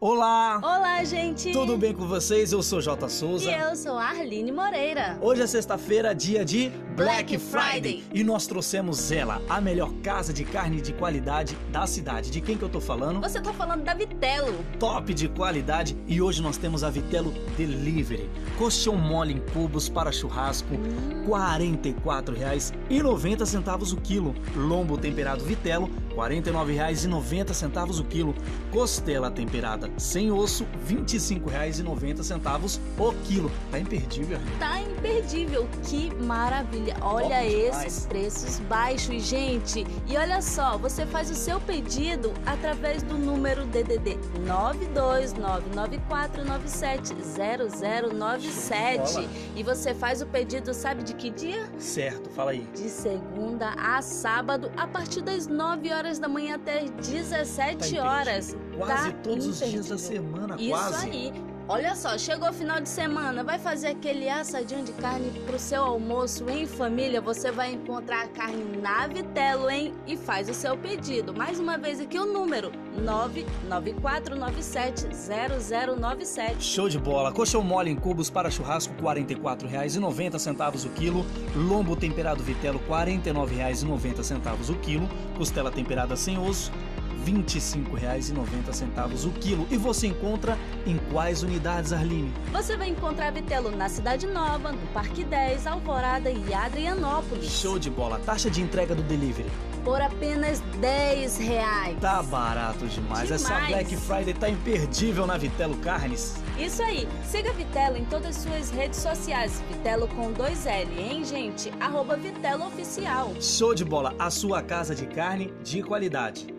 Olá! Olá, gente! Tudo bem com vocês? Eu sou Jota Souza. E eu sou Arline Moreira. Hoje é sexta-feira, dia de Black Friday. E nós trouxemos ela, a melhor casa de carne de qualidade da cidade. De quem que eu tô falando? Você tá falando da Vitelo. Top de qualidade. E hoje nós temos a Vitelo Delivery. Coxão mole em cubos para churrasco, Hum. R$ 44,90 o quilo. Lombo temperado Vitelo, R$ 49,90 o quilo. Costela temperada sem osso, R$ 25,90 o quilo. Tá imperdível. Tá imperdível. Que maravilha. Olha esses preços baixos, gente. E olha só, você faz o seu pedido através do número DDD 92994970097. Bola. E você faz o pedido, sabe de que dia? Certo, fala aí. De segunda a sábado, a partir das 9 horas da manhã até as 17 Tá horas. Quase Tá todos os dias da semana, Isso quase. aí. Olha só, chegou o final de semana, vai fazer aquele assadinho de carne pro seu almoço em família, você vai encontrar a carne na Vitelo, hein? E faz o seu pedido. Mais uma vez aqui o número 994970097. Show de bola. Coxão mole em cubos para churrasco, R$ 44,90 o quilo. Lombo temperado vitelo, R$ 49,90 o quilo. Costela temperada sem osso, R$ 25,90 o quilo. E você encontra em quais unidades, Arline? Você vai encontrar Vitelo na Cidade Nova, no Parque 10, Alvorada e Adrianópolis. Show de bola. Taxa de entrega do delivery. Por apenas 10 reais. Tá barato demais. Essa Demais. Black Friday tá imperdível na Vitelo Carnes. Isso aí, siga Vitelo em todas as suas redes sociais. Vitelo com dois L, hein, gente? Arroba Vitelo Oficial. Show de bola. A sua casa de carne de qualidade.